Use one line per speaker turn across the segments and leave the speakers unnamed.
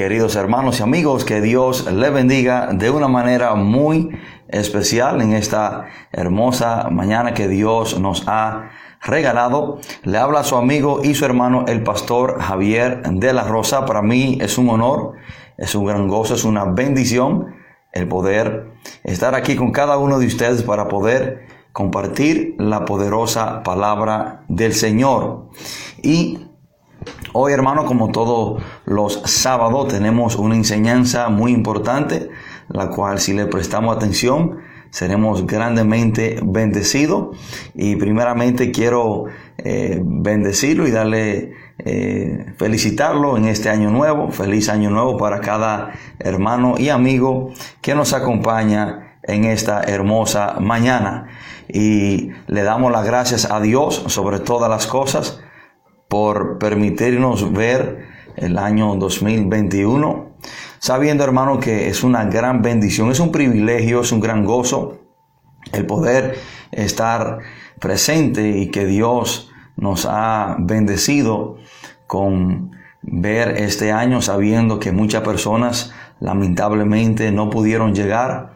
Queridos hermanos y amigos, que Dios le bendiga de una manera muy especial en esta hermosa mañana que Dios nos ha regalado. Le habla su amigo y su hermano el pastor Javier de la Rosa. Para mí es un honor, es un gran gozo, es una bendición el poder estar aquí con cada uno de ustedes para poder compartir la poderosa palabra del Señor. Y Hoy, hermano, como todos los sábados, tenemos una enseñanza muy importante, la cual si le prestamos atención, seremos grandemente bendecidos. Y primeramente quiero eh, bendecirlo y darle, eh, felicitarlo en este año nuevo. Feliz año nuevo para cada hermano y amigo que nos acompaña en esta hermosa mañana. Y le damos las gracias a Dios sobre todas las cosas por permitirnos ver el año 2021, sabiendo hermano que es una gran bendición, es un privilegio, es un gran gozo el poder estar presente y que Dios nos ha bendecido con ver este año sabiendo que muchas personas lamentablemente no pudieron llegar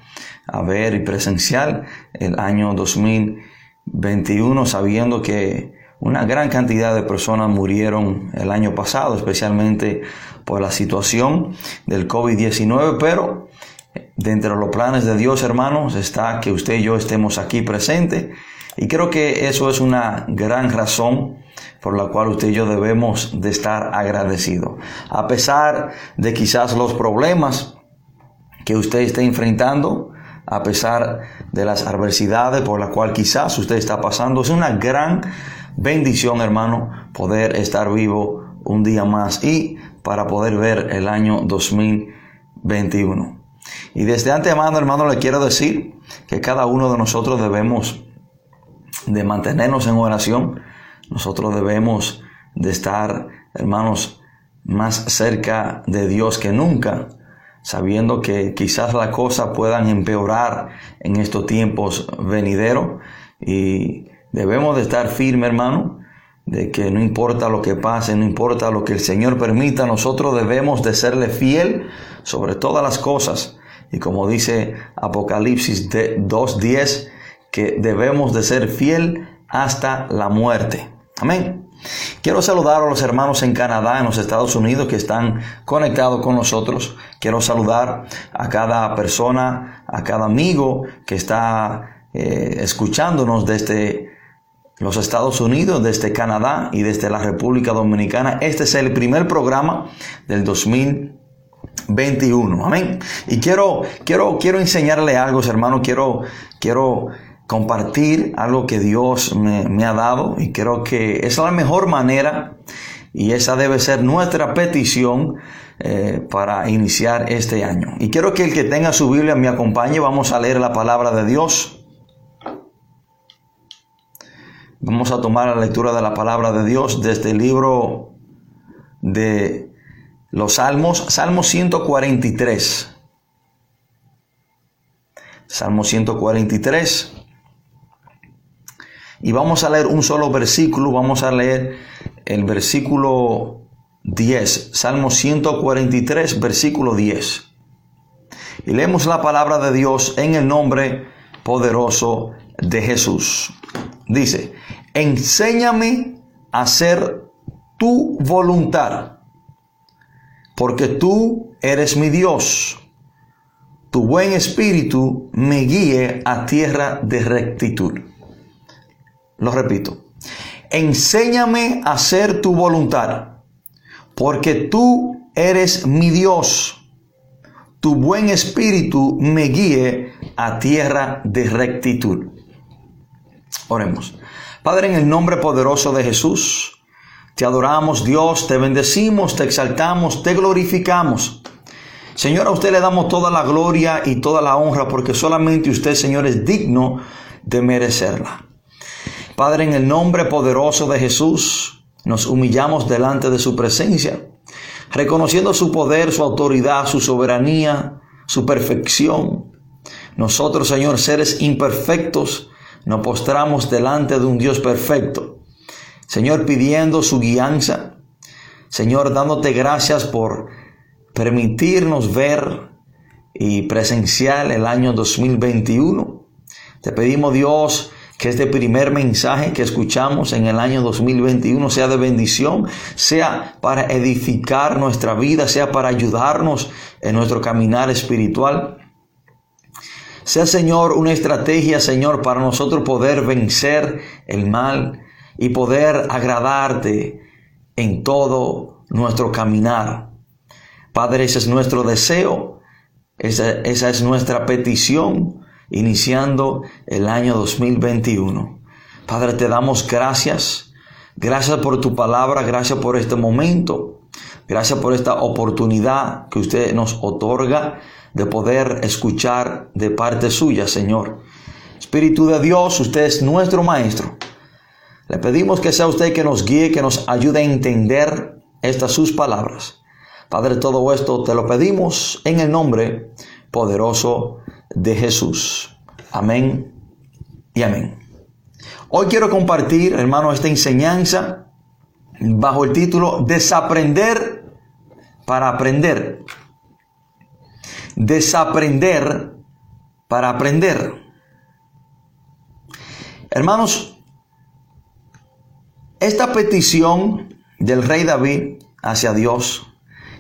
a ver y presenciar el año 2021 sabiendo que una gran cantidad de personas murieron el año pasado, especialmente por la situación del COVID-19, pero dentro de los planes de Dios, hermanos, está que usted y yo estemos aquí presentes. Y creo que eso es una gran razón por la cual usted y yo debemos de estar agradecidos. A pesar de quizás los problemas que usted esté enfrentando, a pesar de las adversidades por las cuales quizás usted está pasando, es una gran bendición, hermano, poder estar vivo un día más y para poder ver el año 2021. Y desde antemano, hermano, le quiero decir que cada uno de nosotros debemos de mantenernos en oración. Nosotros debemos de estar, hermanos, más cerca de Dios que nunca, sabiendo que quizás las cosas puedan empeorar en estos tiempos venideros y Debemos de estar firmes, hermano, de que no importa lo que pase, no importa lo que el Señor permita, nosotros debemos de serle fiel sobre todas las cosas. Y como dice Apocalipsis 2.10, que debemos de ser fiel hasta la muerte. Amén. Quiero saludar a los hermanos en Canadá, en los Estados Unidos, que están conectados con nosotros. Quiero saludar a cada persona, a cada amigo que está eh, escuchándonos desde los Estados Unidos, desde Canadá y desde la República Dominicana. Este es el primer programa del 2021. Amén. Y quiero, quiero, quiero enseñarle algo, hermano. Quiero, quiero compartir algo que Dios me, ha dado y creo que es la mejor manera y esa debe ser nuestra petición eh, para iniciar este año. Y quiero que el que tenga su Biblia me acompañe. Vamos a leer la palabra de Dios. Vamos a tomar la lectura de la palabra de Dios desde el libro de los Salmos, Salmo 143. Salmo 143. Y vamos a leer un solo versículo, vamos a leer el versículo 10, Salmo 143, versículo 10. Y leemos la palabra de Dios en el nombre poderoso de Jesús. Dice, enséñame a hacer tu voluntad, porque tú eres mi Dios. Tu buen espíritu me guíe a tierra de rectitud. Lo repito, enséñame a hacer tu voluntad, porque tú eres mi Dios. Tu buen espíritu me guíe a tierra de rectitud. Oremos. Padre, en el nombre poderoso de Jesús, te adoramos Dios, te bendecimos, te exaltamos, te glorificamos. Señor, a usted le damos toda la gloria y toda la honra porque solamente usted, Señor, es digno de merecerla. Padre, en el nombre poderoso de Jesús, nos humillamos delante de su presencia, reconociendo su poder, su autoridad, su soberanía, su perfección. Nosotros, Señor, seres imperfectos, nos postramos delante de un Dios perfecto. Señor, pidiendo su guianza. Señor, dándote gracias por permitirnos ver y presenciar el año 2021. Te pedimos Dios que este primer mensaje que escuchamos en el año 2021 sea de bendición, sea para edificar nuestra vida, sea para ayudarnos en nuestro caminar espiritual. Sea, Señor, una estrategia, Señor, para nosotros poder vencer el mal y poder agradarte en todo nuestro caminar. Padre, ese es nuestro deseo, esa, esa es nuestra petición iniciando el año 2021. Padre, te damos gracias. Gracias por tu palabra, gracias por este momento, gracias por esta oportunidad que usted nos otorga de poder escuchar de parte suya, Señor. Espíritu de Dios, usted es nuestro Maestro. Le pedimos que sea usted que nos guíe, que nos ayude a entender estas sus palabras. Padre, todo esto te lo pedimos en el nombre poderoso de Jesús. Amén y amén. Hoy quiero compartir, hermano, esta enseñanza bajo el título Desaprender para aprender. Desaprender para aprender. Hermanos, esta petición del rey David hacia Dios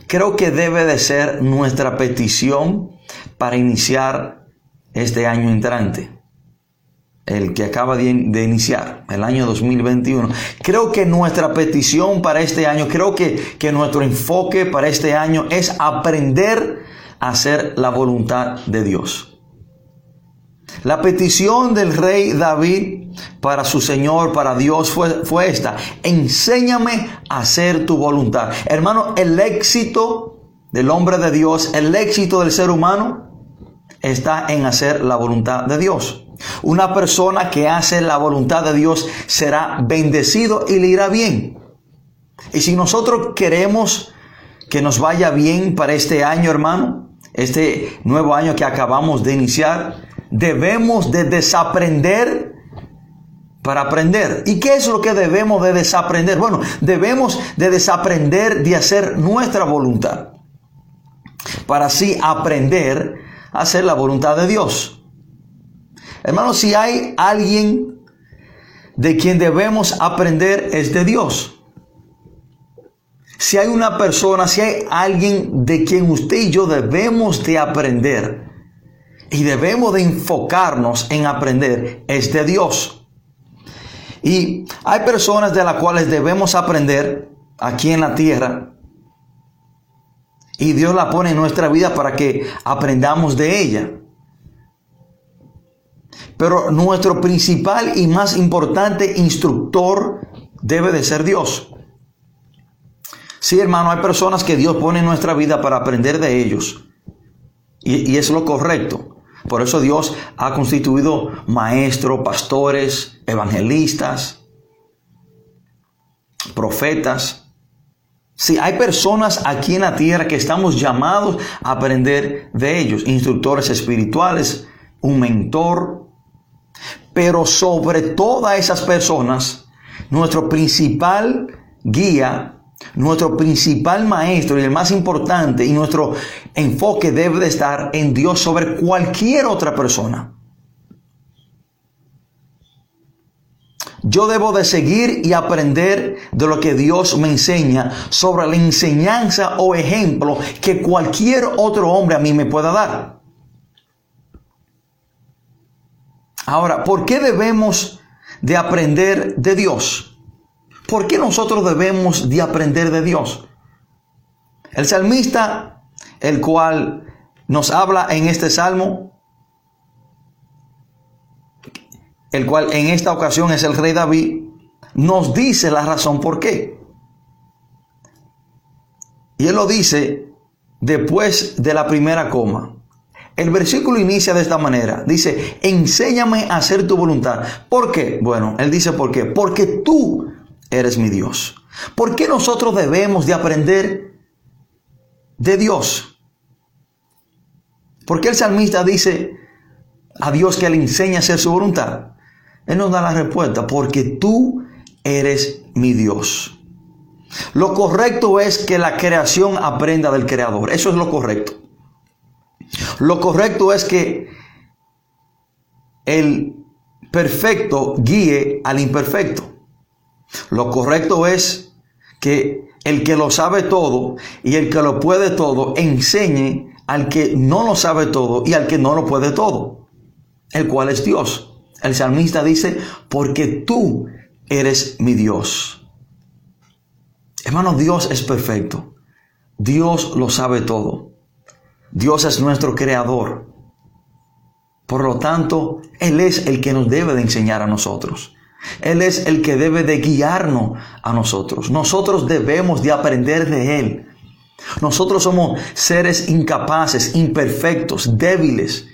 creo que debe de ser nuestra petición para iniciar este año entrante, el que acaba de, iniciar, el año 2021. Creo que nuestra petición para este año, creo que, que nuestro enfoque para este año es aprender hacer la voluntad de Dios. La petición del rey David para su Señor, para Dios, fue, fue, esta. Enséñame a hacer tu voluntad. Hermano, el éxito del hombre de Dios, el éxito del ser humano, está en hacer la voluntad de Dios. Una persona que hace la voluntad de Dios será bendecido y le irá bien. Y si nosotros queremos que nos vaya bien para este año, hermano, este nuevo año que acabamos de iniciar, debemos de desaprender para aprender. ¿Y qué es lo que debemos de desaprender? Bueno, debemos de desaprender de hacer nuestra voluntad para así aprender hacer la voluntad de Dios. Hermanos, si hay alguien de quien debemos aprender es de Dios. Si hay una persona, si hay alguien de quien usted y yo debemos de aprender y debemos de enfocarnos en aprender, es de Dios. Y hay personas de las cuales debemos aprender aquí en la tierra y Dios la pone en nuestra vida para que aprendamos de ella. Pero nuestro principal y más importante instructor debe de ser Dios. Sí, hermano, hay personas que Dios pone en nuestra vida para aprender de ellos. Y, es lo correcto. Por eso Dios ha constituido maestros, pastores, evangelistas, profetas, si hay personas aquí en la tierra que estamos llamados a aprender de ellos, instructores espirituales, un mentor, pero sobre todas esas personas, nuestro principal guía, nuestro principal maestro y el más importante y nuestro enfoque debe de estar en Dios sobre cualquier otra persona. Yo debo de seguir y aprender de lo que Dios me enseña sobre la enseñanza o ejemplo que cualquier otro hombre a mí me pueda dar. Ahora, ¿por qué debemos de aprender de Dios? ¿Por qué nosotros debemos de aprender de Dios? El salmista, el cual nos habla en este salmo, el cual en esta ocasión es el rey David, nos dice la razón por qué. Y él lo dice después de la primera coma. El versículo inicia de esta manera. Dice, enséñame a hacer tu voluntad. ¿Por qué? Bueno, él dice por qué. Porque tú eres mi Dios. ¿Por qué nosotros debemos de aprender de Dios? Porque el salmista dice a Dios que le enseña a hacer su voluntad. Él nos da la respuesta, porque tú eres mi Dios. Lo correcto es que la creación aprenda del creador. Eso es lo correcto. Lo correcto es que el perfecto guíe al imperfecto. Lo correcto es que el que lo sabe todo y el que lo puede todo enseñe al que no lo sabe todo y al que no lo puede todo, el cual es Dios. El salmista dice, porque tú eres mi Dios. Hermano, Dios es perfecto. Dios lo sabe todo. Dios es nuestro creador. Por lo tanto, Él es el que nos debe de enseñar a nosotros. Él es el que debe de guiarnos a nosotros. Nosotros debemos de aprender de Él. Nosotros somos seres incapaces, imperfectos, débiles,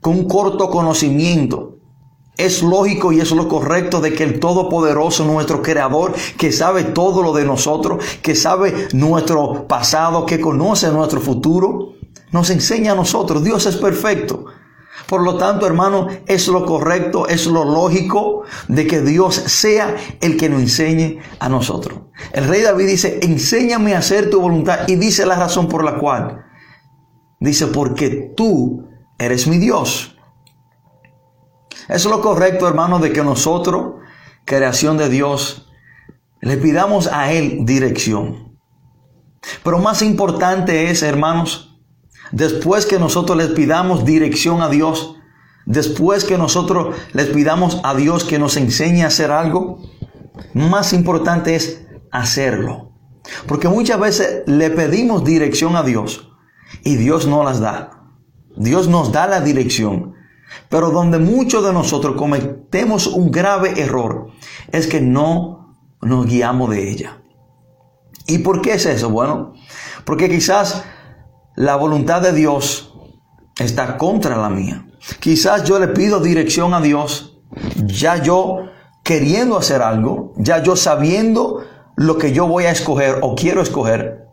con corto conocimiento. Es lógico y es lo correcto de que el Todopoderoso, nuestro Creador, que sabe todo lo de nosotros, que sabe nuestro pasado, que conoce nuestro futuro, nos enseña a nosotros. Dios es perfecto. Por lo tanto, hermano, es lo correcto, es lo lógico de que Dios sea el que nos enseñe a nosotros. El rey David dice, enséñame a hacer tu voluntad y dice la razón por la cual. Dice, porque tú eres mi Dios. Es lo correcto, hermano, de que nosotros, creación de Dios, le pidamos a Él dirección. Pero más importante es, hermanos, Después que nosotros les pidamos dirección a Dios, después que nosotros les pidamos a Dios que nos enseñe a hacer algo, más importante es hacerlo. Porque muchas veces le pedimos dirección a Dios y Dios no las da. Dios nos da la dirección. Pero donde muchos de nosotros cometemos un grave error es que no nos guiamos de ella. ¿Y por qué es eso? Bueno, porque quizás la voluntad de Dios está contra la mía. Quizás yo le pido dirección a Dios, ya yo queriendo hacer algo, ya yo sabiendo lo que yo voy a escoger o quiero escoger.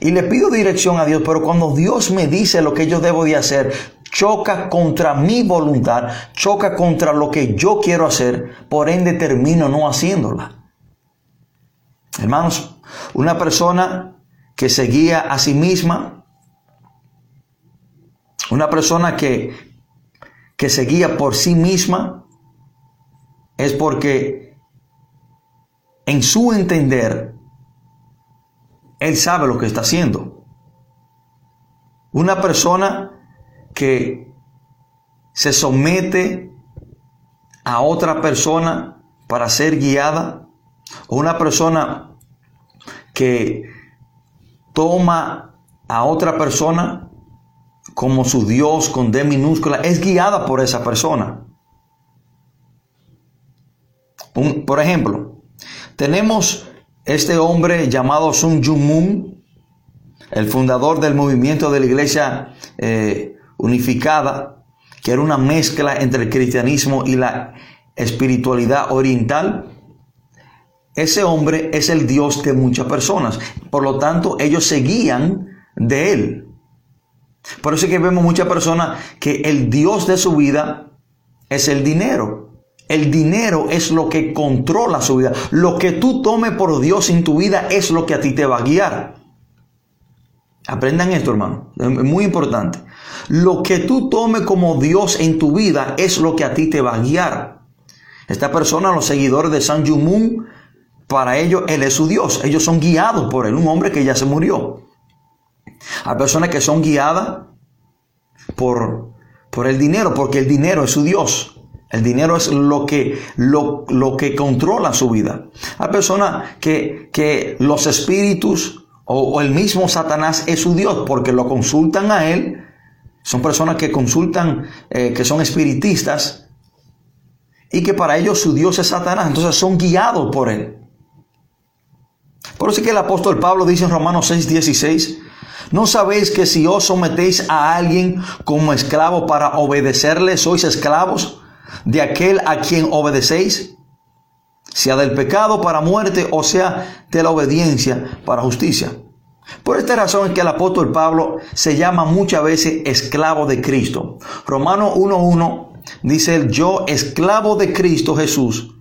Y le pido dirección a Dios, pero cuando Dios me dice lo que yo debo de hacer, choca contra mi voluntad, choca contra lo que yo quiero hacer, por ende termino no haciéndola. Hermanos, una persona que se guía a sí misma una persona que, que se guía por sí misma es porque en su entender, él sabe lo que está haciendo. Una persona que se somete a otra persona para ser guiada, o una persona que toma a otra persona como su Dios con D minúscula, es guiada por esa persona. por ejemplo, tenemos este hombre llamado Sun Jung Moon, el fundador del movimiento de la iglesia eh, unificada, que era una mezcla entre el cristianismo y la espiritualidad oriental. Ese hombre es el Dios de muchas personas. Por lo tanto, ellos se guían de él. Por eso es que vemos muchas personas que el Dios de su vida es el dinero. El dinero es lo que controla su vida. Lo que tú tomes por Dios en tu vida es lo que a ti te va a guiar. Aprendan esto, hermano. Es muy importante. Lo que tú tomes como Dios en tu vida es lo que a ti te va a guiar. Esta persona, los seguidores de San Moon, para ellos Él es su Dios. Ellos son guiados por Él, un hombre que ya se murió. Hay personas que son guiadas por, por el dinero, porque el dinero es su Dios. El dinero es lo que, lo, que controla su vida. Hay personas que, que los espíritus o, el mismo Satanás es su Dios porque lo consultan a él. Son personas que consultan, eh, que son espiritistas y que para ellos su Dios es Satanás. Entonces son guiados por él. Por eso es que el apóstol Pablo dice en Romanos 6, 16, ¿No sabéis que si os sometéis a alguien como esclavo para obedecerle, sois esclavos de aquel a quien obedecéis? Sea del pecado para muerte o sea de la obediencia para justicia. Por esta razón es que el apóstol Pablo se llama muchas veces esclavo de Cristo. Romano 1.1 dice, yo esclavo de Cristo Jesús,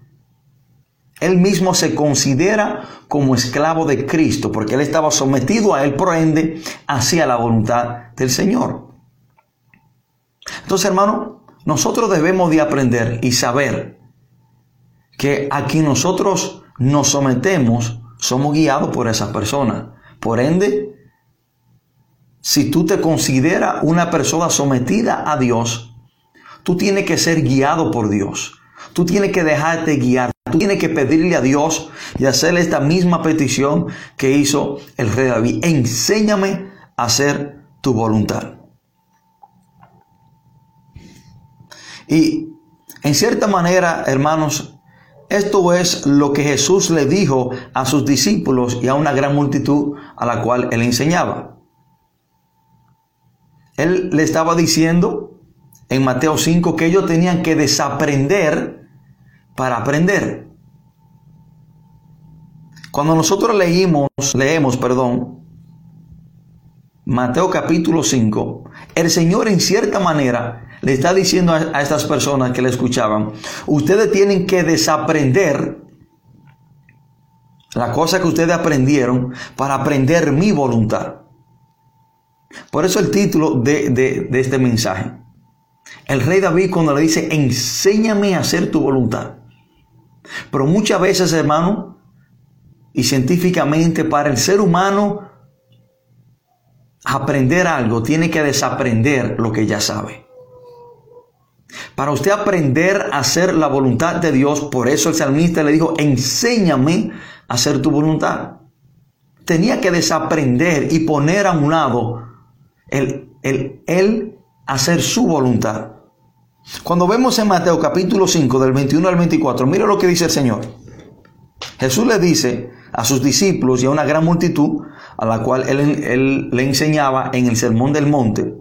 Él mismo se considera como esclavo de Cristo, porque él estaba sometido a él, por ende, hacia la voluntad del Señor. Entonces, hermano, nosotros debemos de aprender y saber que aquí nosotros nos sometemos, somos guiados por esas personas. Por ende, si tú te consideras una persona sometida a Dios, tú tienes que ser guiado por Dios. Tú tienes que dejarte guiar. Tú tienes que pedirle a Dios y hacerle esta misma petición que hizo el rey David. Enséñame a hacer tu voluntad. Y en cierta manera, hermanos, esto es lo que Jesús le dijo a sus discípulos y a una gran multitud a la cual él enseñaba. Él le estaba diciendo en Mateo 5 que ellos tenían que desaprender para aprender. Cuando nosotros leímos, leemos, perdón, Mateo capítulo 5, el Señor en cierta manera le está diciendo a, estas personas que le escuchaban, ustedes tienen que desaprender la cosa que ustedes aprendieron para aprender mi voluntad. Por eso el título de, de este mensaje. El rey David cuando le dice, enséñame a hacer tu voluntad. Pero muchas veces, hermano, y científicamente para el ser humano, aprender algo tiene que desaprender lo que ya sabe. Para usted aprender a hacer la voluntad de Dios, por eso el salmista le dijo, enséñame a hacer tu voluntad. Tenía que desaprender y poner a un lado el, el, el hacer su voluntad. Cuando vemos en Mateo capítulo 5 del 21 al 24, mira lo que dice el Señor. Jesús le dice a sus discípulos y a una gran multitud a la cual él, él le enseñaba en el sermón del monte,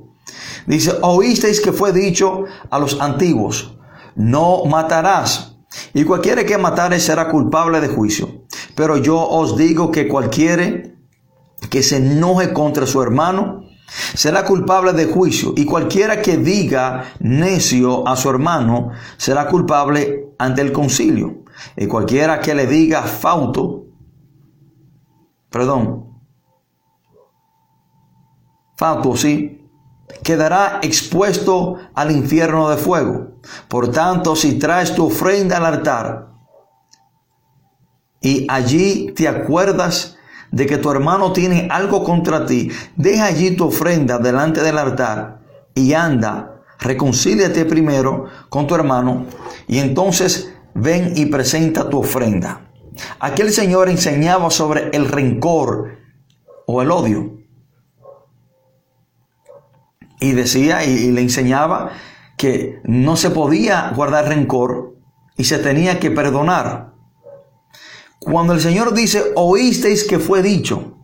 Dice, oísteis que fue dicho a los antiguos, no matarás. Y cualquiera que matare será culpable de juicio. Pero yo os digo que cualquiera que se enoje contra su hermano será culpable de juicio. Y cualquiera que diga necio a su hermano será culpable ante el concilio. Y cualquiera que le diga fauto, perdón, fauto, sí, quedará expuesto al infierno de fuego. Por tanto, si traes tu ofrenda al altar y allí te acuerdas de que tu hermano tiene algo contra ti, deja allí tu ofrenda delante del altar y anda, reconcíliate primero con tu hermano y entonces ven y presenta tu ofrenda. Aquel Señor enseñaba sobre el rencor o el odio. Y decía y, le enseñaba que no se podía guardar rencor y se tenía que perdonar. Cuando el Señor dice, oísteis que fue dicho,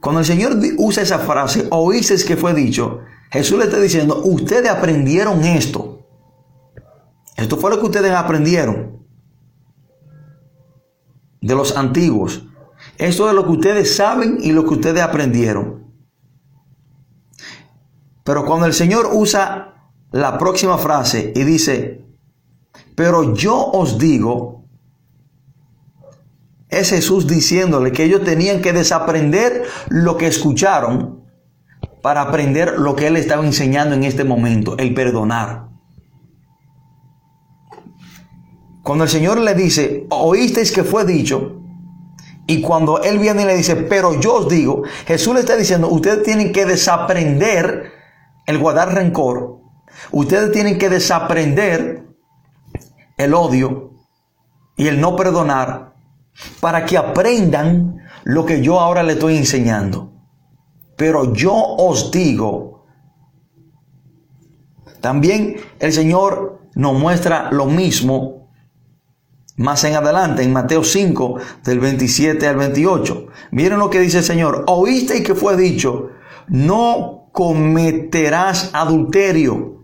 cuando el Señor usa esa frase, oísteis que fue dicho, Jesús le está diciendo, ustedes aprendieron esto. Esto fue lo que ustedes aprendieron de los antiguos. Esto es lo que ustedes saben y lo que ustedes aprendieron. Pero cuando el Señor usa la próxima frase y dice, pero yo os digo, es Jesús diciéndole que ellos tenían que desaprender lo que escucharon para aprender lo que Él estaba enseñando en este momento, el perdonar. Cuando el Señor le dice, oísteis que fue dicho, y cuando Él viene y le dice, pero yo os digo, Jesús le está diciendo, ustedes tienen que desaprender el guardar rencor, ustedes tienen que desaprender el odio y el no perdonar para que aprendan lo que yo ahora le estoy enseñando. Pero yo os digo, también el Señor nos muestra lo mismo más en adelante, en Mateo 5, del 27 al 28. Miren lo que dice el Señor. Oíste que fue dicho, no cometerás adulterio.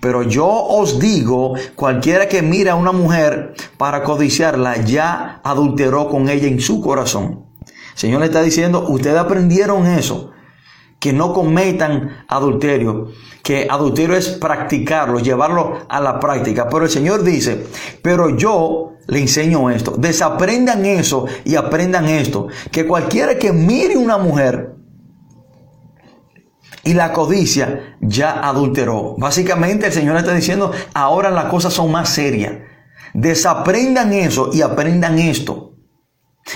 Pero yo os digo, cualquiera que mira a una mujer para codiciarla, ya adulteró con ella en su corazón. Señor le está diciendo, ustedes aprendieron eso, que no cometan adulterio, que adulterio es practicarlo, llevarlo a la práctica. Pero el Señor dice, pero yo le enseño esto, desaprendan eso y aprendan esto, que cualquiera que mire una mujer y la codicia ya adulteró. Básicamente el Señor está diciendo, ahora las cosas son más serias. Desaprendan eso y aprendan esto.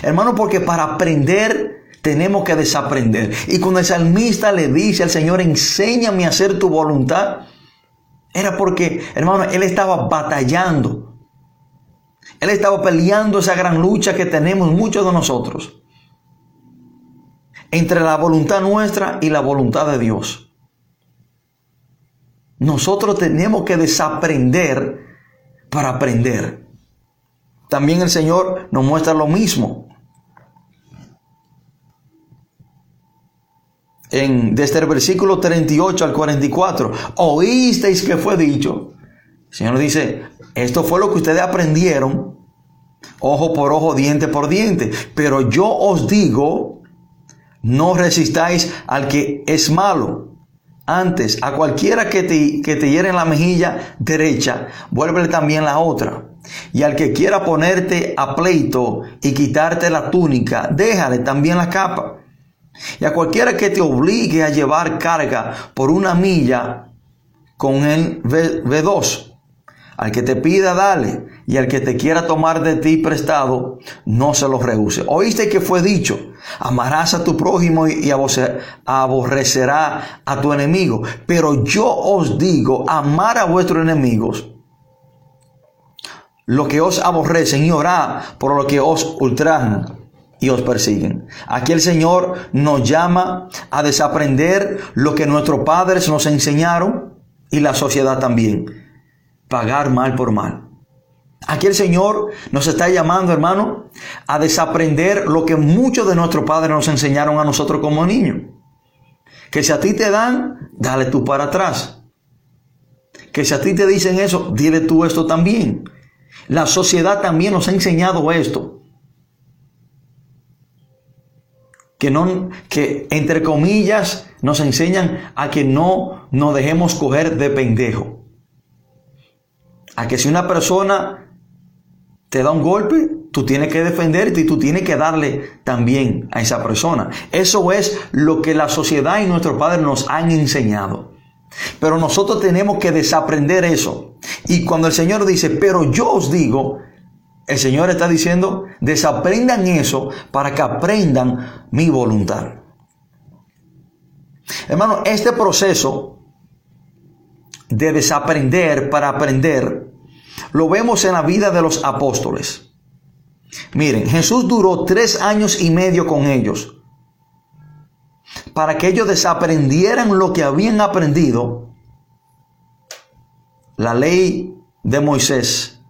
Hermano, porque para aprender tenemos que desaprender. Y cuando el salmista le dice al Señor, enséñame a hacer tu voluntad, era porque, hermano, él estaba batallando. Él estaba peleando esa gran lucha que tenemos muchos de nosotros entre la voluntad nuestra y la voluntad de Dios. Nosotros tenemos que desaprender para aprender. También el Señor nos muestra lo mismo. En, desde el versículo 38 al 44, oísteis que fue dicho. El Señor dice, esto fue lo que ustedes aprendieron, ojo por ojo, diente por diente. Pero yo os digo, no resistáis al que es malo. Antes, a cualquiera que te, que te hiere en la mejilla derecha, vuélvele también la otra. Y al que quiera ponerte a pleito y quitarte la túnica, déjale también la capa. Y a cualquiera que te obligue a llevar carga por una milla, con el v 2 al que te pida, dale. Y al que te quiera tomar de ti prestado, no se lo rehúse. Oíste que fue dicho, amarás a tu prójimo y aborrecerá a tu enemigo. Pero yo os digo, amar a vuestros enemigos, lo que os aborrecen y orad por lo que os ultrajan y os persiguen. Aquí el Señor nos llama a desaprender lo que nuestros padres nos enseñaron y la sociedad también pagar mal por mal. Aquí el Señor nos está llamando, hermano, a desaprender lo que muchos de nuestros padres nos enseñaron a nosotros como niños. Que si a ti te dan, dale tú para atrás. Que si a ti te dicen eso, dile tú esto también. La sociedad también nos ha enseñado esto. Que no, que entre comillas nos enseñan a que no nos dejemos coger de pendejo a que si una persona te da un golpe, tú tienes que defenderte y tú tienes que darle también a esa persona. Eso es lo que la sociedad y nuestros padres nos han enseñado. Pero nosotros tenemos que desaprender eso. Y cuando el Señor dice, pero yo os digo, el Señor está diciendo, desaprendan eso para que aprendan mi voluntad. Hermano, este proceso de desaprender para aprender, lo vemos en la vida de los apóstoles. Miren, Jesús duró tres años y medio con ellos para que ellos desaprendieran lo que habían aprendido, la ley de Moisés,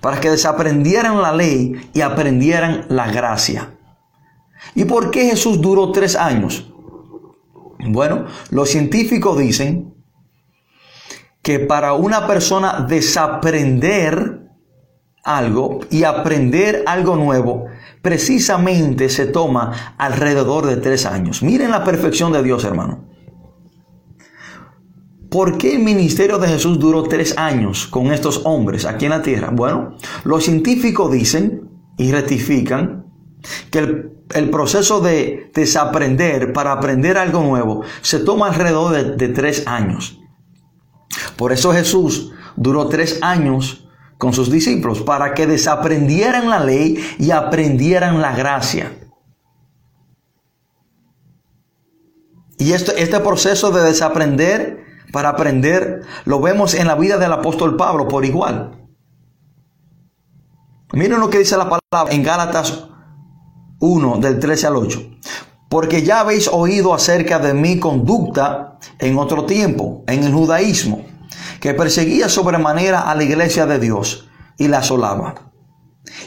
para que desaprendieran la ley y aprendieran la gracia. ¿Y por qué Jesús duró tres años? Bueno, los científicos dicen que para una persona desaprender algo y aprender algo nuevo, precisamente se toma alrededor de tres años. Miren la perfección de Dios, hermano. ¿Por qué el ministerio de Jesús duró tres años con estos hombres aquí en la tierra? Bueno, los científicos dicen y rectifican que el proceso de desaprender para aprender algo nuevo se toma alrededor de, tres años. Por eso Jesús duró tres años con sus discípulos para que desaprendieran la ley y aprendieran la gracia. Y este, este proceso de desaprender para aprender lo vemos en la vida del apóstol Pablo por igual. Miren lo que dice la palabra en Gálatas 1 del 13 al 8. Porque ya habéis oído acerca de mi conducta en otro tiempo, en el judaísmo, que perseguía sobremanera a la iglesia de Dios y la asolaba.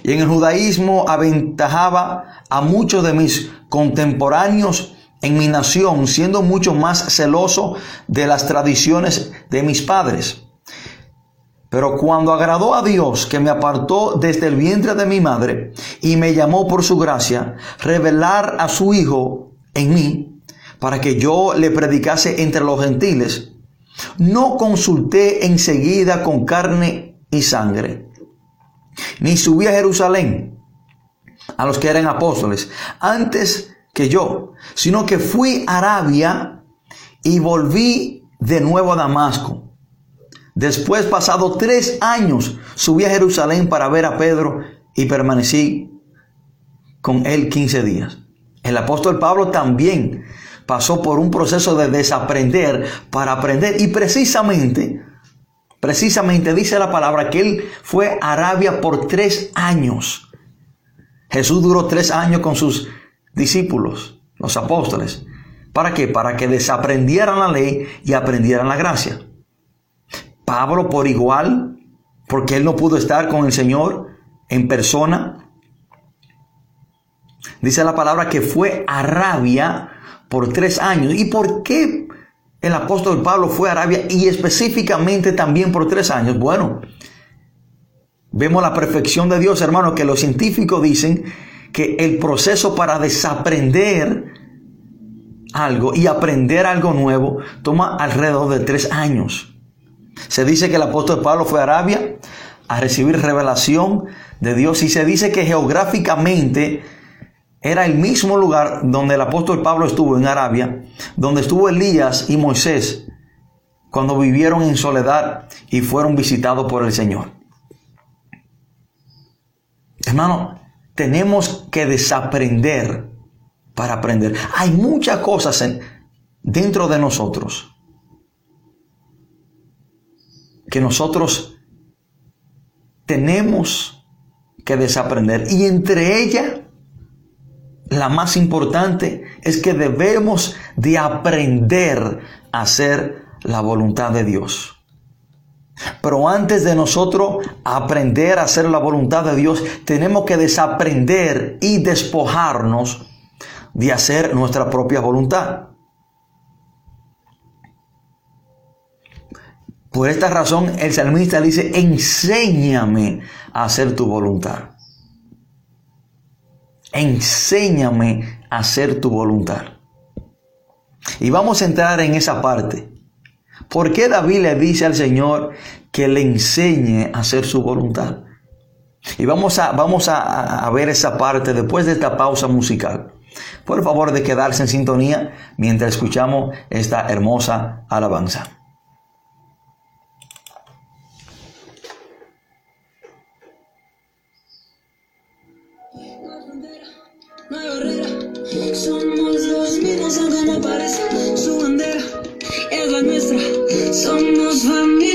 Y en el judaísmo aventajaba a muchos de mis contemporáneos en mi nación, siendo mucho más celoso de las tradiciones de mis padres. Pero cuando agradó a Dios que me apartó desde el vientre de mi madre y me llamó por su gracia, revelar a su Hijo en mí para que yo le predicase entre los gentiles, no consulté enseguida con carne y sangre, ni subí a Jerusalén a los que eran apóstoles antes que yo, sino que fui a Arabia y volví de nuevo a Damasco. Después, pasado tres años, subí a Jerusalén para ver a Pedro y permanecí con él 15 días. El apóstol Pablo también pasó por un proceso de desaprender para aprender y precisamente, precisamente dice la palabra que él fue a Arabia por tres años. Jesús duró tres años con sus discípulos, los apóstoles. ¿Para qué? Para que desaprendieran la ley y aprendieran la gracia. Pablo por igual, porque él no pudo estar con el Señor en persona. Dice la palabra que fue a Arabia por tres años. ¿Y por qué el apóstol Pablo fue a Arabia y específicamente también por tres años? Bueno, vemos la perfección de Dios, hermano, que los científicos dicen que el proceso para desaprender algo y aprender algo nuevo toma alrededor de tres años. Se dice que el apóstol Pablo fue a Arabia a recibir revelación de Dios y se dice que geográficamente era el mismo lugar donde el apóstol Pablo estuvo en Arabia, donde estuvo Elías y Moisés cuando vivieron en soledad y fueron visitados por el Señor. Hermano, tenemos que desaprender para aprender. Hay muchas cosas dentro de nosotros que nosotros tenemos que desaprender. Y entre ellas, la más importante es que debemos de aprender a hacer la voluntad de Dios. Pero antes de nosotros aprender a hacer la voluntad de Dios, tenemos que desaprender y despojarnos de hacer nuestra propia voluntad. Por esta razón el salmista dice, enséñame a hacer tu voluntad. Enséñame a hacer tu voluntad. Y vamos a entrar en esa parte. ¿Por qué David le dice al Señor que le enseñe a hacer su voluntad? Y vamos a, vamos a, a ver esa parte después de esta pausa musical. Por favor de quedarse en sintonía mientras escuchamos esta hermosa alabanza.
Somos los mismos aunque no parezca Su bandera es la nuestra. Somos familia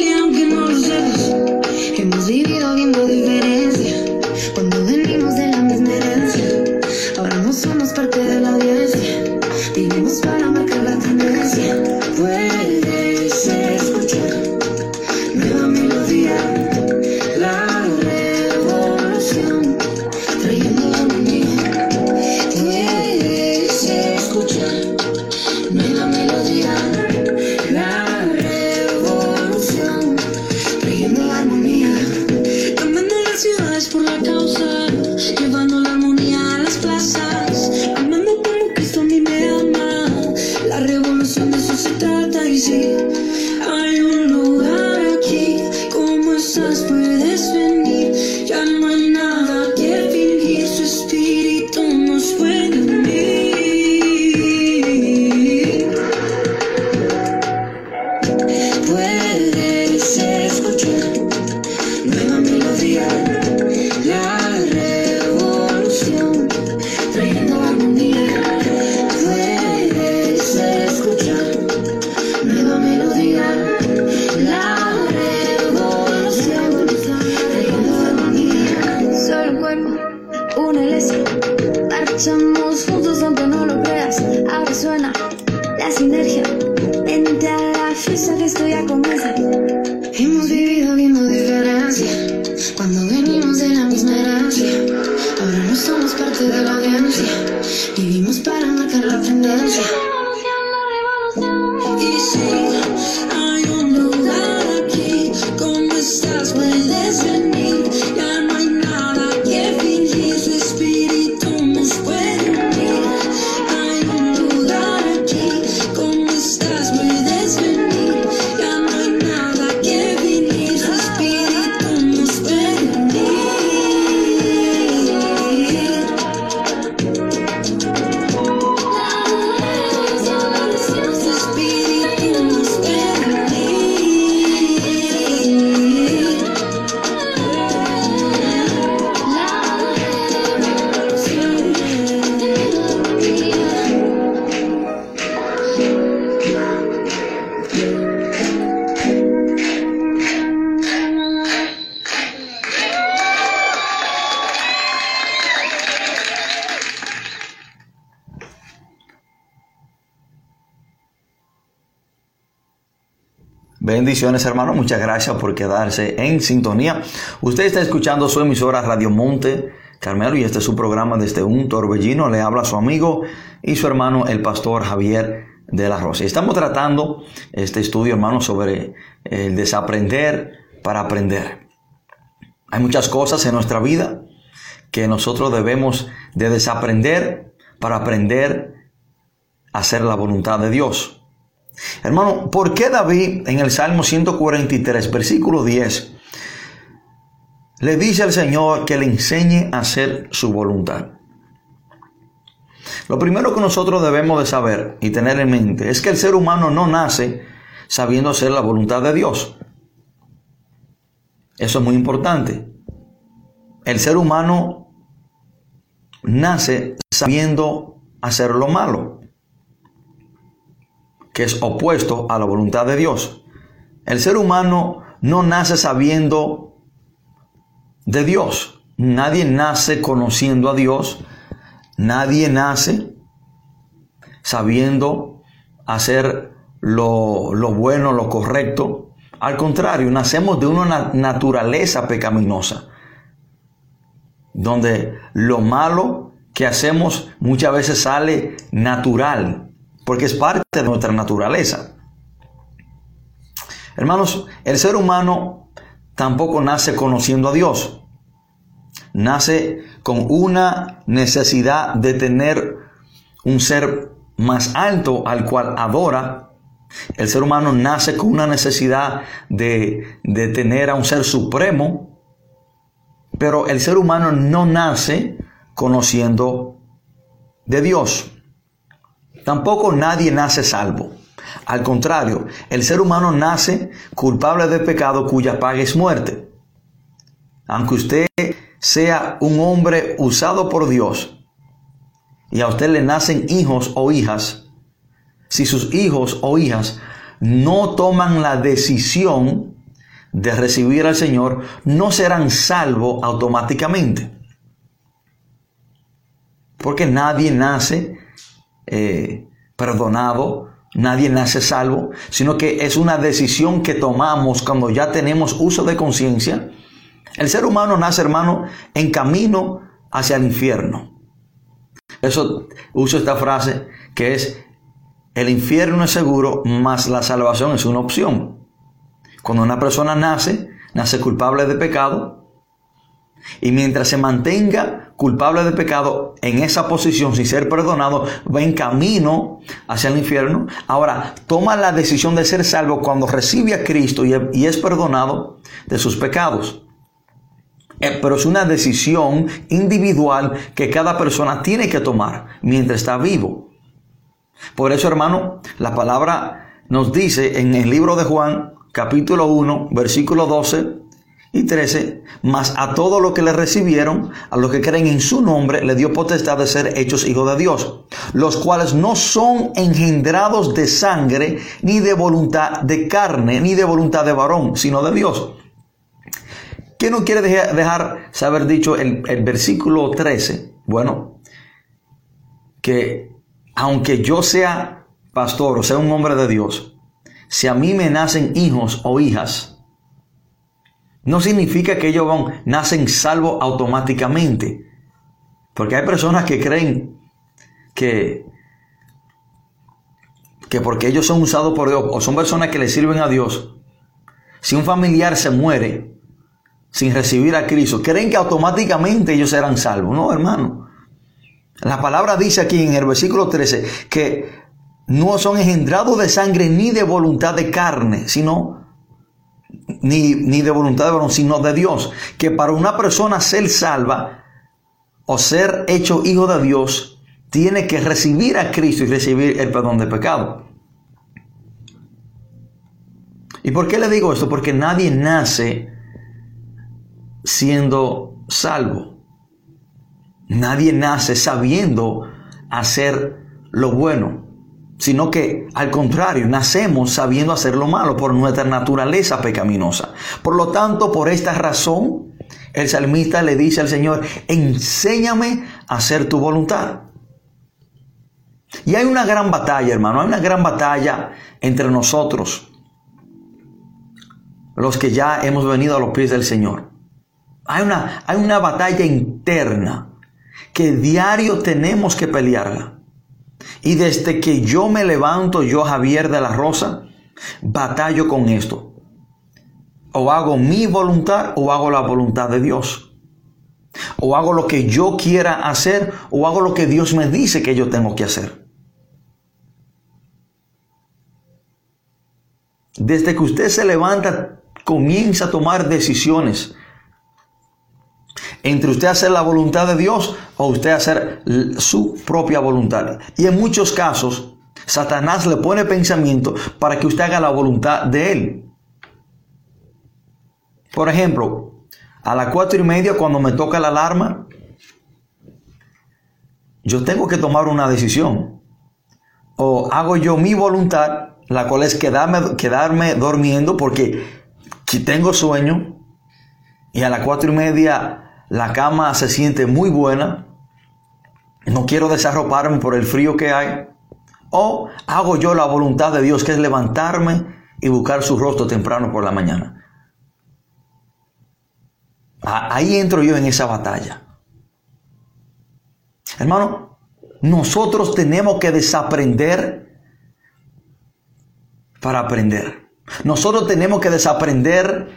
Bendiciones hermano, muchas gracias por quedarse en sintonía. Usted está escuchando su emisora Radio Monte Carmelo y este es su programa desde un torbellino. Le habla su amigo y su hermano el pastor Javier de la Rosa. Estamos tratando este estudio hermano sobre el desaprender para aprender. Hay muchas cosas en nuestra vida que nosotros debemos de desaprender para aprender a hacer la voluntad de Dios. Hermano, ¿por qué David en el Salmo 143, versículo 10, le dice al Señor que le enseñe a hacer su voluntad? Lo primero que nosotros debemos de saber y tener en mente es que el ser humano no nace sabiendo hacer la voluntad de Dios. Eso es muy importante. El ser humano nace sabiendo hacer lo malo que es opuesto a la voluntad de Dios. El ser humano no nace sabiendo de Dios. Nadie nace conociendo a Dios. Nadie nace sabiendo hacer lo, lo bueno, lo correcto. Al contrario, nacemos de una naturaleza pecaminosa, donde lo malo que hacemos muchas veces sale natural, porque es parte de nuestra naturaleza. Hermanos, el ser humano tampoco nace conociendo a Dios. Nace con una necesidad de tener un ser más alto al cual adora. El ser humano nace con una necesidad de, de tener a un ser supremo. Pero el ser humano no nace conociendo de Dios. Tampoco nadie nace salvo. Al contrario, el ser humano nace culpable de pecado cuya paga es muerte. Aunque usted sea un hombre usado por Dios y a usted le nacen hijos o hijas, si sus hijos o hijas no toman la decisión de recibir al Señor, no serán salvos automáticamente. Porque nadie nace eh, perdonado, nadie nace salvo, sino que es una decisión que tomamos cuando ya tenemos uso de conciencia. El ser humano nace, hermano, en camino hacia el infierno. Eso uso esta frase que es el infierno es seguro, más la salvación es una opción. Cuando una persona nace, nace culpable de pecado, y mientras se mantenga culpable de pecado en esa posición sin ser perdonado, va en camino hacia el infierno. Ahora, toma la decisión de ser salvo cuando recibe a Cristo y es perdonado de sus pecados. Eh, pero es una decisión individual que cada persona tiene que tomar mientras está vivo. Por eso, hermano, la palabra nos dice en el libro de Juan, capítulo 1, versículo 12, y 13, mas a todo lo que le recibieron, a los que creen en su nombre, le dio potestad de ser hechos hijos de Dios, los cuales no son engendrados de sangre, ni de voluntad de carne, ni de voluntad de varón, sino de Dios. ¿Qué no quiere dejar saber dicho el, el versículo 13? Bueno, que aunque yo sea pastor o sea un hombre de Dios, si a mí me nacen hijos o hijas, no significa que ellos nacen salvos automáticamente. Porque hay personas que creen que, que porque ellos son usados por Dios o son personas que le sirven a Dios, si un familiar se muere sin recibir a Cristo, creen que automáticamente ellos serán salvos. No, hermano. La palabra dice aquí en el versículo 13 que no son engendrados de sangre ni de voluntad de carne, sino ni, de voluntad de varón, sino de Dios. Que para una persona ser salva o ser hecho hijo de Dios, tiene que recibir a Cristo y recibir el perdón de pecado. ¿Y por qué le digo esto? Porque nadie nace siendo salvo. Nadie nace sabiendo hacer lo bueno sino que al contrario, nacemos sabiendo hacer lo malo por nuestra naturaleza pecaminosa. Por lo tanto, por esta razón, el salmista le dice al Señor, enséñame a hacer tu voluntad. Y hay una gran batalla, hermano, hay una gran batalla entre nosotros. los que ya hemos venido a los pies del Señor. Hay una, hay una batalla interna que diario tenemos que pelearla. Y desde que yo me levanto, yo Javier de la Rosa, batallo con esto. O hago mi voluntad o hago la voluntad de Dios. O hago lo que yo quiera hacer o hago lo que Dios me dice que yo tengo que hacer. Desde que usted se levanta, comienza a tomar decisiones entre usted hacer la voluntad de Dios o usted hacer su propia voluntad. Y en muchos casos, Satanás le pone pensamiento para que usted haga la voluntad de él. Por ejemplo, a las cuatro y media cuando me toca la alarma, yo tengo que tomar una decisión. O hago yo mi voluntad, la cual es quedarme, quedarme durmiendo porque tengo sueño y a las cuatro y media la cama se siente muy buena, no quiero desarroparme por el frío que hay, o hago yo la voluntad de Dios, que es levantarme y buscar su rostro temprano por la mañana. Ahí entro yo en esa batalla. Hermano, nosotros tenemos que desaprender para aprender. Nosotros tenemos que desaprender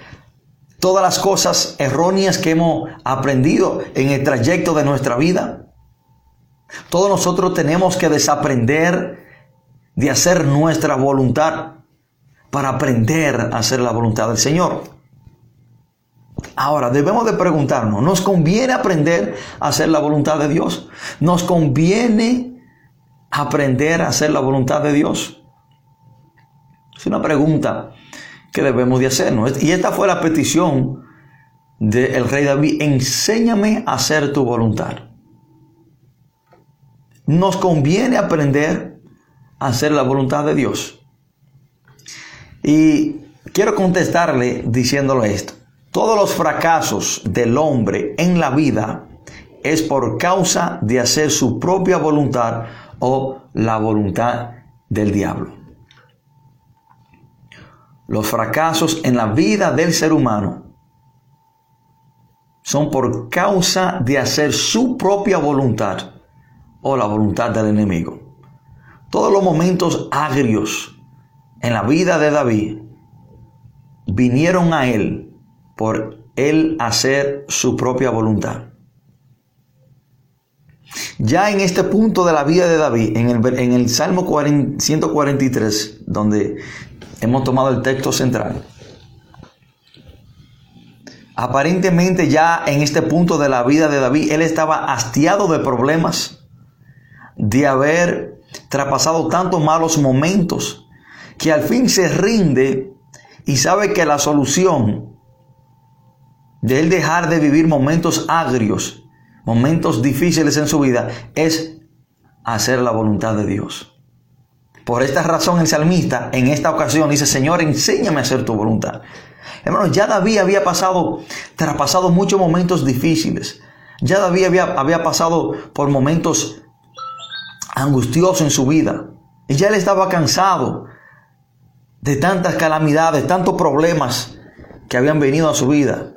todas las cosas erróneas que hemos aprendido en el trayecto de nuestra vida. Todos nosotros tenemos que desaprender de hacer nuestra voluntad para aprender a hacer la voluntad del Señor. Ahora, debemos de preguntarnos, ¿nos conviene aprender a hacer la voluntad de Dios? ¿Nos conviene aprender a hacer la voluntad de Dios? Es una pregunta que debemos de hacernos. Y esta fue la petición del rey David, enséñame a hacer tu voluntad. Nos conviene aprender a hacer la voluntad de Dios. Y quiero contestarle diciéndole esto. Todos los fracasos del hombre en la vida es por causa de hacer su propia voluntad o la voluntad del diablo los fracasos en la vida del ser humano son por causa de hacer su propia voluntad o la voluntad del enemigo. Todos los momentos agrios en la vida de David vinieron a él por él hacer su propia voluntad. Ya en este punto de la vida de David, en el, en el Salmo 143, donde hemos tomado el texto central. Aparentemente ya en este punto de la vida de David, él estaba hastiado de problemas, de haber traspasado tantos malos momentos, que al fin se rinde y sabe que la solución de él dejar de vivir momentos agrios, momentos difíciles en su vida, es hacer la voluntad de Dios. Por esta razón el salmista en esta ocasión dice, Señor, enséñame a hacer tu voluntad. Hermano, ya David había pasado, traspasado muchos momentos difíciles. Ya David había, había pasado por momentos angustiosos en su vida. Y ya él estaba cansado de tantas calamidades, tantos problemas que habían venido a su vida.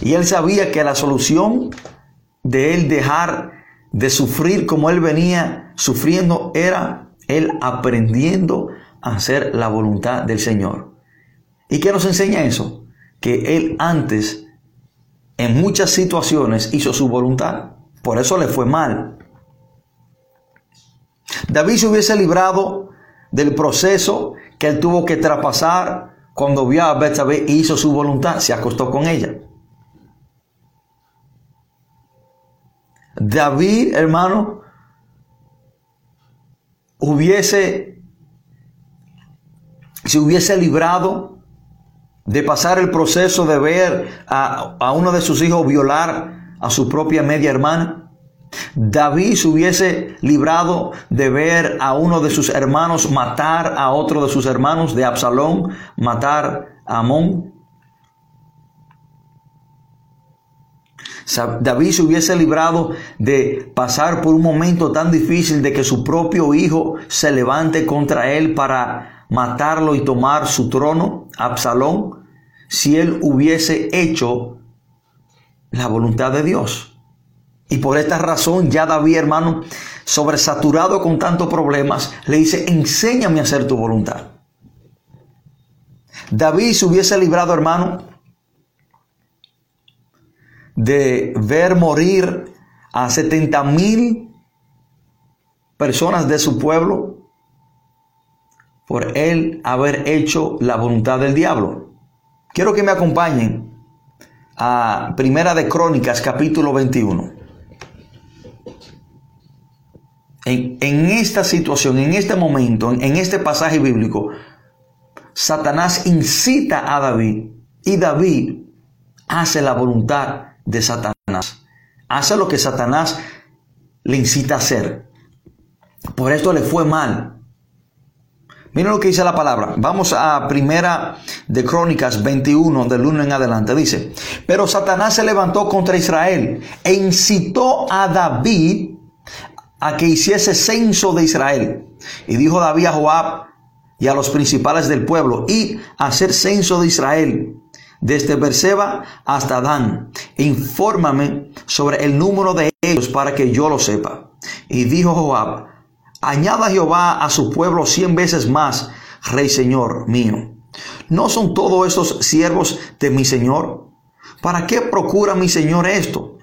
Y él sabía que la solución de él dejar de sufrir como él venía sufriendo era él aprendiendo a hacer la voluntad del Señor. ¿Y qué nos enseña eso? Que Él antes, en muchas situaciones, hizo su voluntad. Por eso le fue mal. David se hubiese librado del proceso que él tuvo que traspasar cuando vio a Betsabé y hizo su voluntad, se acostó con ella. David, hermano, hubiese, se hubiese librado de pasar el proceso de ver a, a uno de sus hijos violar a su propia media hermana. David se hubiese librado de ver a uno de sus hermanos matar a otro de sus hermanos, de Absalón, matar a Amón. David se hubiese librado de pasar por un momento tan difícil de que su propio hijo se levante contra él para matarlo y tomar su trono, Absalón. si él hubiese hecho la voluntad de Dios. Y por esta razón ya David, hermano, sobresaturado con tantos problemas, le dice, enséñame a hacer tu voluntad. David se hubiese librado, hermano, de ver morir a 70 mil personas de su pueblo por él haber hecho la voluntad del diablo. Quiero que me acompañen a Primera de Crónicas, capítulo 21. En, en, esta situación, en este momento, en este pasaje bíblico, Satanás incita a David y David hace la voluntad de Satanás. Hace lo que Satanás le incita a hacer. Por esto le fue mal. Miren lo que dice la palabra. Vamos a primera de Crónicas 21, del 1 en adelante. Dice, pero Satanás se levantó contra Israel e incitó a David a que hiciese censo de Israel. Y dijo David a Joab y a los principales del pueblo, y hacer censo de Israel, desde Berseba hasta Dan. Infórmame sobre el número de ellos para que yo lo sepa. Y dijo Joab, añada Jehová a su pueblo cien veces más, Rey Señor mío. ¿No son todos estos siervos de mi Señor? ¿Para qué procura mi Señor esto?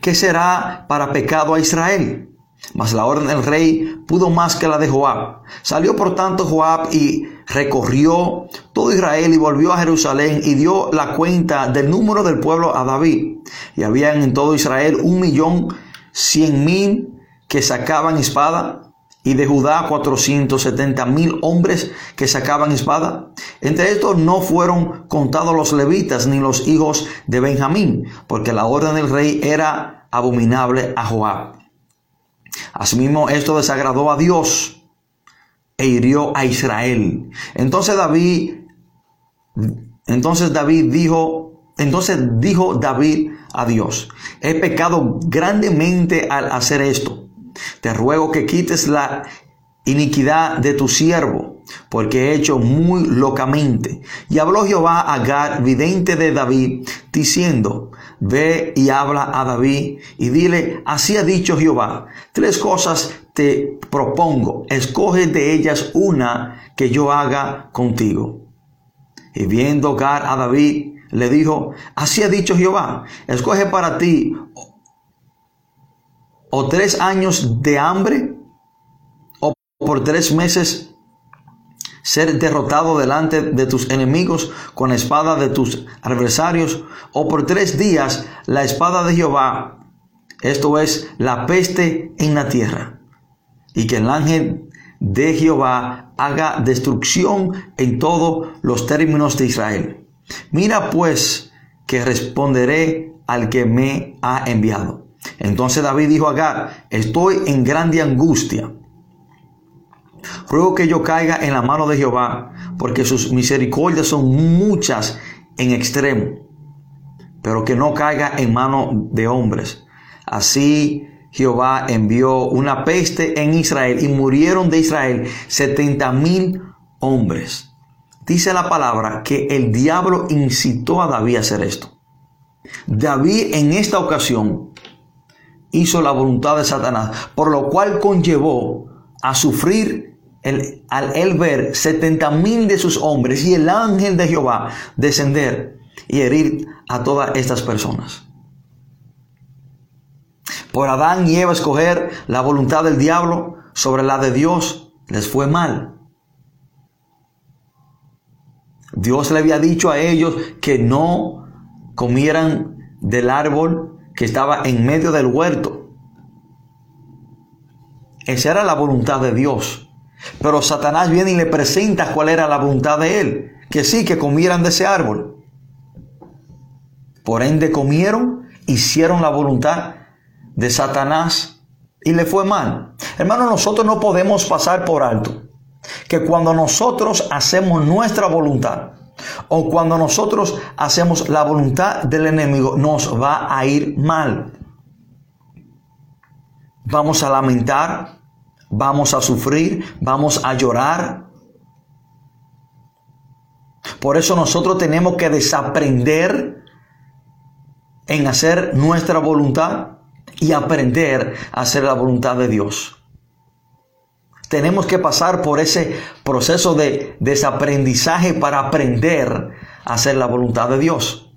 ¿Qué será para pecado a Israel? Mas la orden del rey pudo más que la de Joab. Salió por tanto Joab y recorrió todo Israel y volvió a Jerusalén y dio la cuenta del número del pueblo a David. Y habían en todo Israel un millón cien mil que sacaban espada y de Judá cuatrocientos setenta mil hombres que sacaban espada. Entre estos no fueron contados los levitas ni los hijos de Benjamín, porque la orden del rey era abominable a Joab. Asimismo, esto desagradó a Dios e hirió a Israel. Entonces David, entonces David dijo, entonces dijo David a Dios, he pecado grandemente al hacer esto. Te ruego que quites la iniquidad de tu siervo, porque he hecho muy locamente. Y habló Jehová a Gad, vidente de David, diciendo, ve y habla a David y dile, así ha dicho Jehová, tres cosas te propongo, escoge de ellas una que yo haga contigo. Y viendo Gad a David, le dijo, así ha dicho Jehová, escoge para ti o tres años de hambre por tres meses ser derrotado delante de tus enemigos con la espada de tus adversarios, o por tres días la espada de Jehová, esto es la peste en la tierra, y que el ángel de Jehová haga destrucción en todos los términos de Israel. Mira pues que responderé al que me ha enviado. Entonces David dijo a Gad, estoy en grande angustia Ruego que yo caiga en la mano de Jehová, porque sus misericordias son muchas en extremo, pero que no caiga en mano de hombres. Así Jehová envió una peste en Israel y murieron de Israel setenta mil hombres. Dice la palabra que el diablo incitó a David a hacer esto. David en esta ocasión hizo la voluntad de Satanás, por lo cual conllevó a sufrir al él ver 70 mil de sus hombres y el ángel de Jehová descender y herir a todas estas personas. Por Adán y Eva escoger la voluntad del diablo sobre la de Dios, les fue mal. Dios le había dicho a ellos que no comieran del árbol que estaba en medio del huerto. Esa era la voluntad de Dios. Pero Satanás viene y le presenta cuál era la voluntad de él. Que sí, que comieran de ese árbol. Por ende comieron, hicieron la voluntad de Satanás y le fue mal. Hermano, nosotros no podemos pasar por alto que cuando nosotros hacemos nuestra voluntad o cuando nosotros hacemos la voluntad del enemigo, nos va a ir mal. Vamos a lamentar, vamos a sufrir, vamos a llorar. Por eso nosotros tenemos que desaprender en hacer nuestra voluntad y aprender a hacer la voluntad de Dios. Tenemos que pasar por ese proceso de desaprendizaje para aprender a hacer la voluntad de Dios.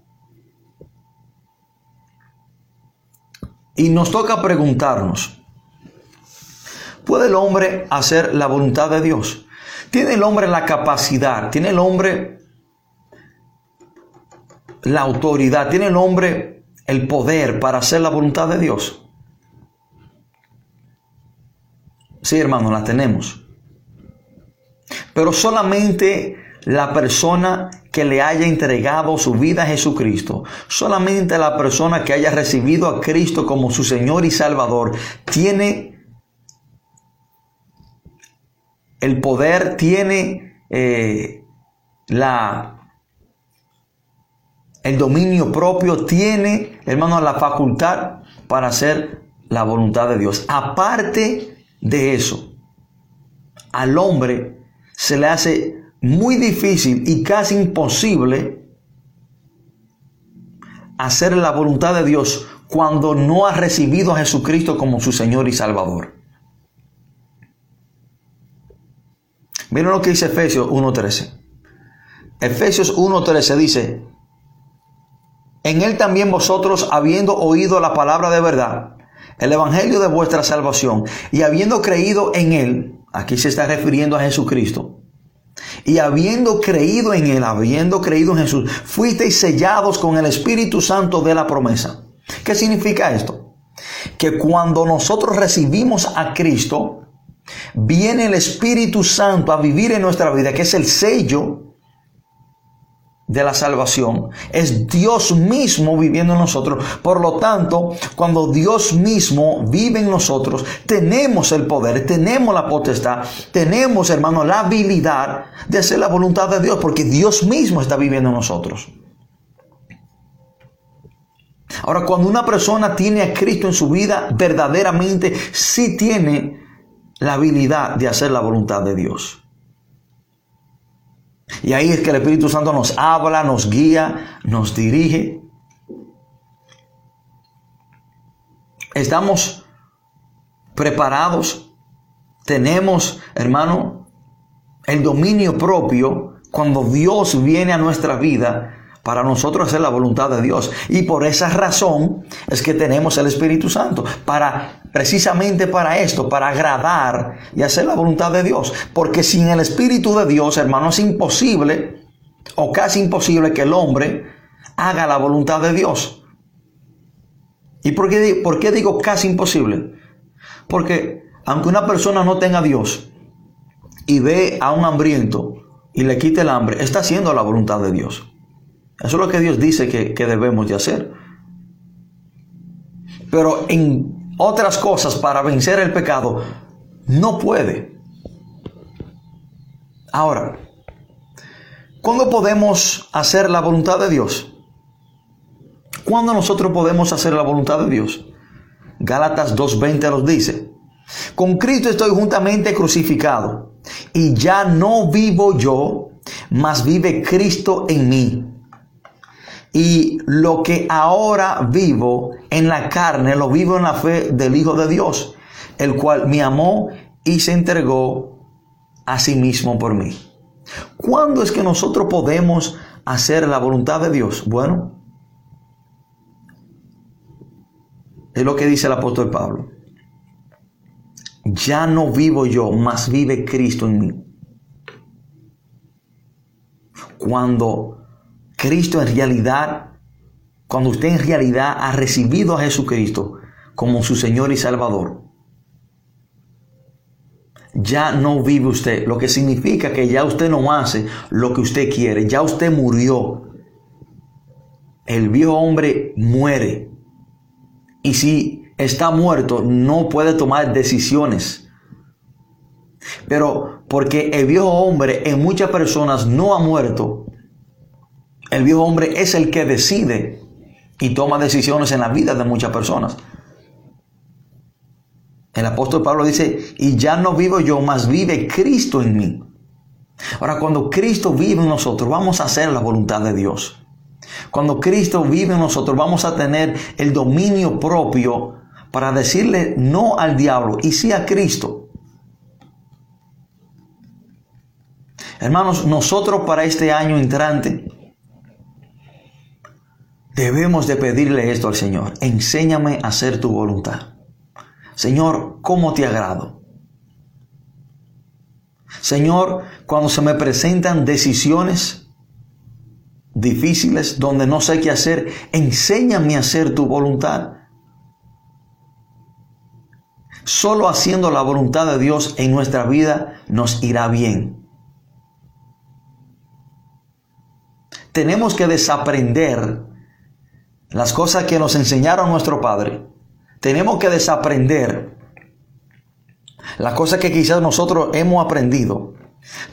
Y nos toca preguntarnos, ¿puede el hombre hacer la voluntad de Dios? ¿Tiene el hombre la capacidad? ¿Tiene el hombre la autoridad? ¿Tiene el hombre el poder para hacer la voluntad de Dios? Sí, hermano, la tenemos. Pero solamente la persona que le haya entregado su vida a Jesucristo, solamente la persona que haya recibido a Cristo como su Señor y Salvador, tiene el poder, tiene eh, la el dominio propio, tiene, hermano, la facultad para hacer la voluntad de Dios. Aparte de eso, al hombre se le hace muy difícil y casi imposible hacer la voluntad de Dios cuando no ha recibido a Jesucristo como su Señor y Salvador. Miren lo que dice Efesios 1.13. Efesios 1.13 dice, en él también vosotros, habiendo oído la palabra de verdad, el Evangelio de vuestra salvación y habiendo creído en Él, aquí se está refiriendo a Jesucristo, y habiendo creído en Él, habiendo creído en Jesús, fuisteis sellados con el Espíritu Santo de la promesa. ¿Qué significa esto? Que cuando nosotros recibimos a Cristo, viene el Espíritu Santo a vivir en nuestra vida, que es el sello de la salvación. Es Dios mismo viviendo en nosotros. Por lo tanto, cuando Dios mismo vive en nosotros, tenemos el poder, tenemos la potestad, tenemos, hermano, la habilidad de hacer la voluntad de Dios, porque Dios mismo está viviendo en nosotros. Ahora, cuando una persona tiene a Cristo en su vida, verdaderamente sí tiene la habilidad de hacer la voluntad de Dios. Y ahí es que el Espíritu Santo nos habla, nos guía, nos dirige. Estamos preparados. Tenemos, hermano, el dominio propio cuando Dios viene a nuestra vida para nosotros hacer la voluntad de Dios. Y por esa razón es que tenemos el Espíritu Santo, para precisamente para esto, para agradar y hacer la voluntad de Dios. Porque sin el Espíritu de Dios, hermano, es imposible o casi imposible que el hombre haga la voluntad de Dios. ¿Y por qué, por qué digo casi imposible? Porque aunque una persona no tenga Dios y ve a un hambriento y le quite el hambre, está haciendo la voluntad de Dios. Eso es lo que Dios dice que, debemos de hacer. Pero en otras cosas, para vencer el pecado, no puede. Ahora, ¿cuándo podemos hacer la voluntad de Dios? ¿Cuándo nosotros podemos hacer la voluntad de Dios? Gálatas 2.20 nos dice, con Cristo estoy juntamente crucificado y ya no vivo yo, mas vive Cristo en mí. Y lo que ahora vivo en la carne, lo vivo en la fe del Hijo de Dios, el cual me amó y se entregó a sí mismo por mí. ¿Cuándo es que nosotros podemos hacer la voluntad de Dios? Bueno, es lo que dice el apóstol Pablo. Ya no vivo yo, mas vive Cristo en mí. Cuando Cristo en realidad, cuando usted en realidad ha recibido a Jesucristo como su Señor y Salvador, ya no vive usted, lo que significa que ya usted no hace lo que usted quiere, ya usted murió. El viejo hombre muere. Y si está muerto, no puede tomar decisiones. Pero porque el viejo hombre en muchas personas no ha muerto, el viejo hombre es el que decide y toma decisiones en la vida de muchas personas. El apóstol Pablo dice, y ya no vivo yo, más vive Cristo en mí. Ahora, cuando Cristo vive en nosotros, vamos a hacer la voluntad de Dios. Cuando Cristo vive en nosotros, vamos a tener el dominio propio para decirle no al diablo y sí a Cristo. Hermanos, nosotros para este año entrante debemos de pedirle esto al Señor. Enséñame a hacer tu voluntad. Señor, ¿cómo te agrado? Señor, cuando se me presentan decisiones difíciles donde no sé qué hacer, enséñame a hacer tu voluntad. Solo haciendo la voluntad de Dios en nuestra vida nos irá bien. Tenemos que desaprender las cosas que nos enseñaron nuestro Padre. Tenemos que desaprender las cosas que quizás nosotros hemos aprendido.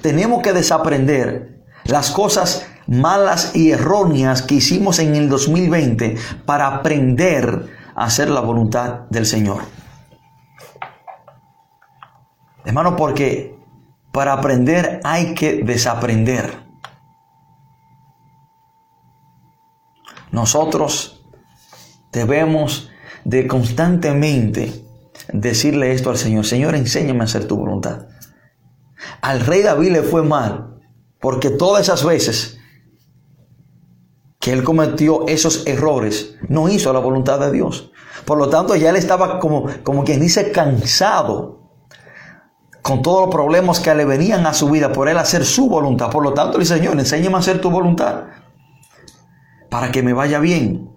Tenemos que desaprender las cosas malas y erróneas que hicimos en el 2020 para aprender a hacer la voluntad del Señor. Hermano, porque para aprender hay que desaprender. Nosotros debemos de constantemente decirle esto al Señor. Señor, enséñame a hacer tu voluntad. Al rey David le fue mal, porque todas esas veces que él cometió esos errores, no hizo la voluntad de Dios. Por lo tanto, ya él estaba como, como quien dice cansado con todos los problemas que le venían a su vida por él hacer su voluntad. Por lo tanto, el Señor, enséñame a hacer tu voluntad para que me vaya bien.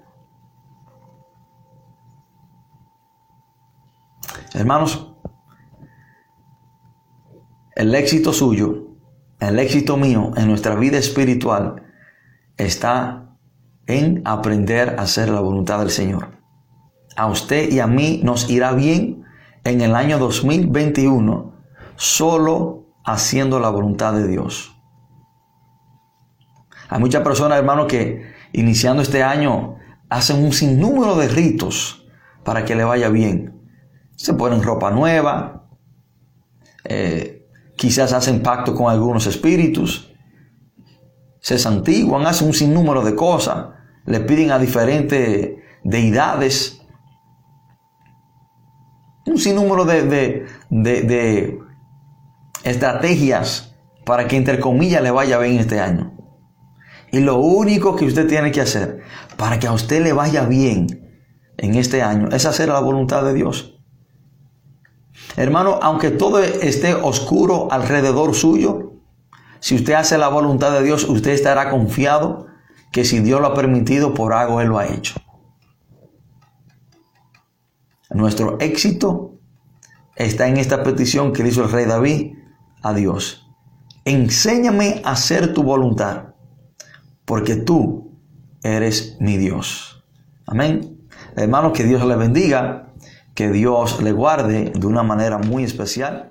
Hermanos, el éxito suyo, el éxito mío en nuestra vida espiritual está en aprender a hacer la voluntad del Señor. A usted y a mí nos irá bien en el año 2021 solo haciendo la voluntad de Dios. Hay muchas personas, hermanos, que iniciando este año hacen un sinnúmero de ritos para que le vaya bien se ponen ropa nueva, eh, quizás hacen pacto con algunos espíritus, se santiguan, hacen un sinnúmero de cosas, le piden a diferentes deidades, un sinnúmero de, de, de estrategias para que entre comillas le vaya bien este año. Y lo único que usted tiene que hacer para que a usted le vaya bien en este año es hacer la voluntad de Dios. Hermano, aunque todo esté oscuro alrededor suyo, si usted hace la voluntad de Dios, usted estará confiado que si Dios lo ha permitido, por algo Él lo ha hecho. Nuestro éxito está en esta petición que hizo el rey David a Dios. Enséñame a hacer tu voluntad, porque tú eres mi Dios. Amén. Hermano, que Dios le bendiga que Dios le guarde de una manera muy especial.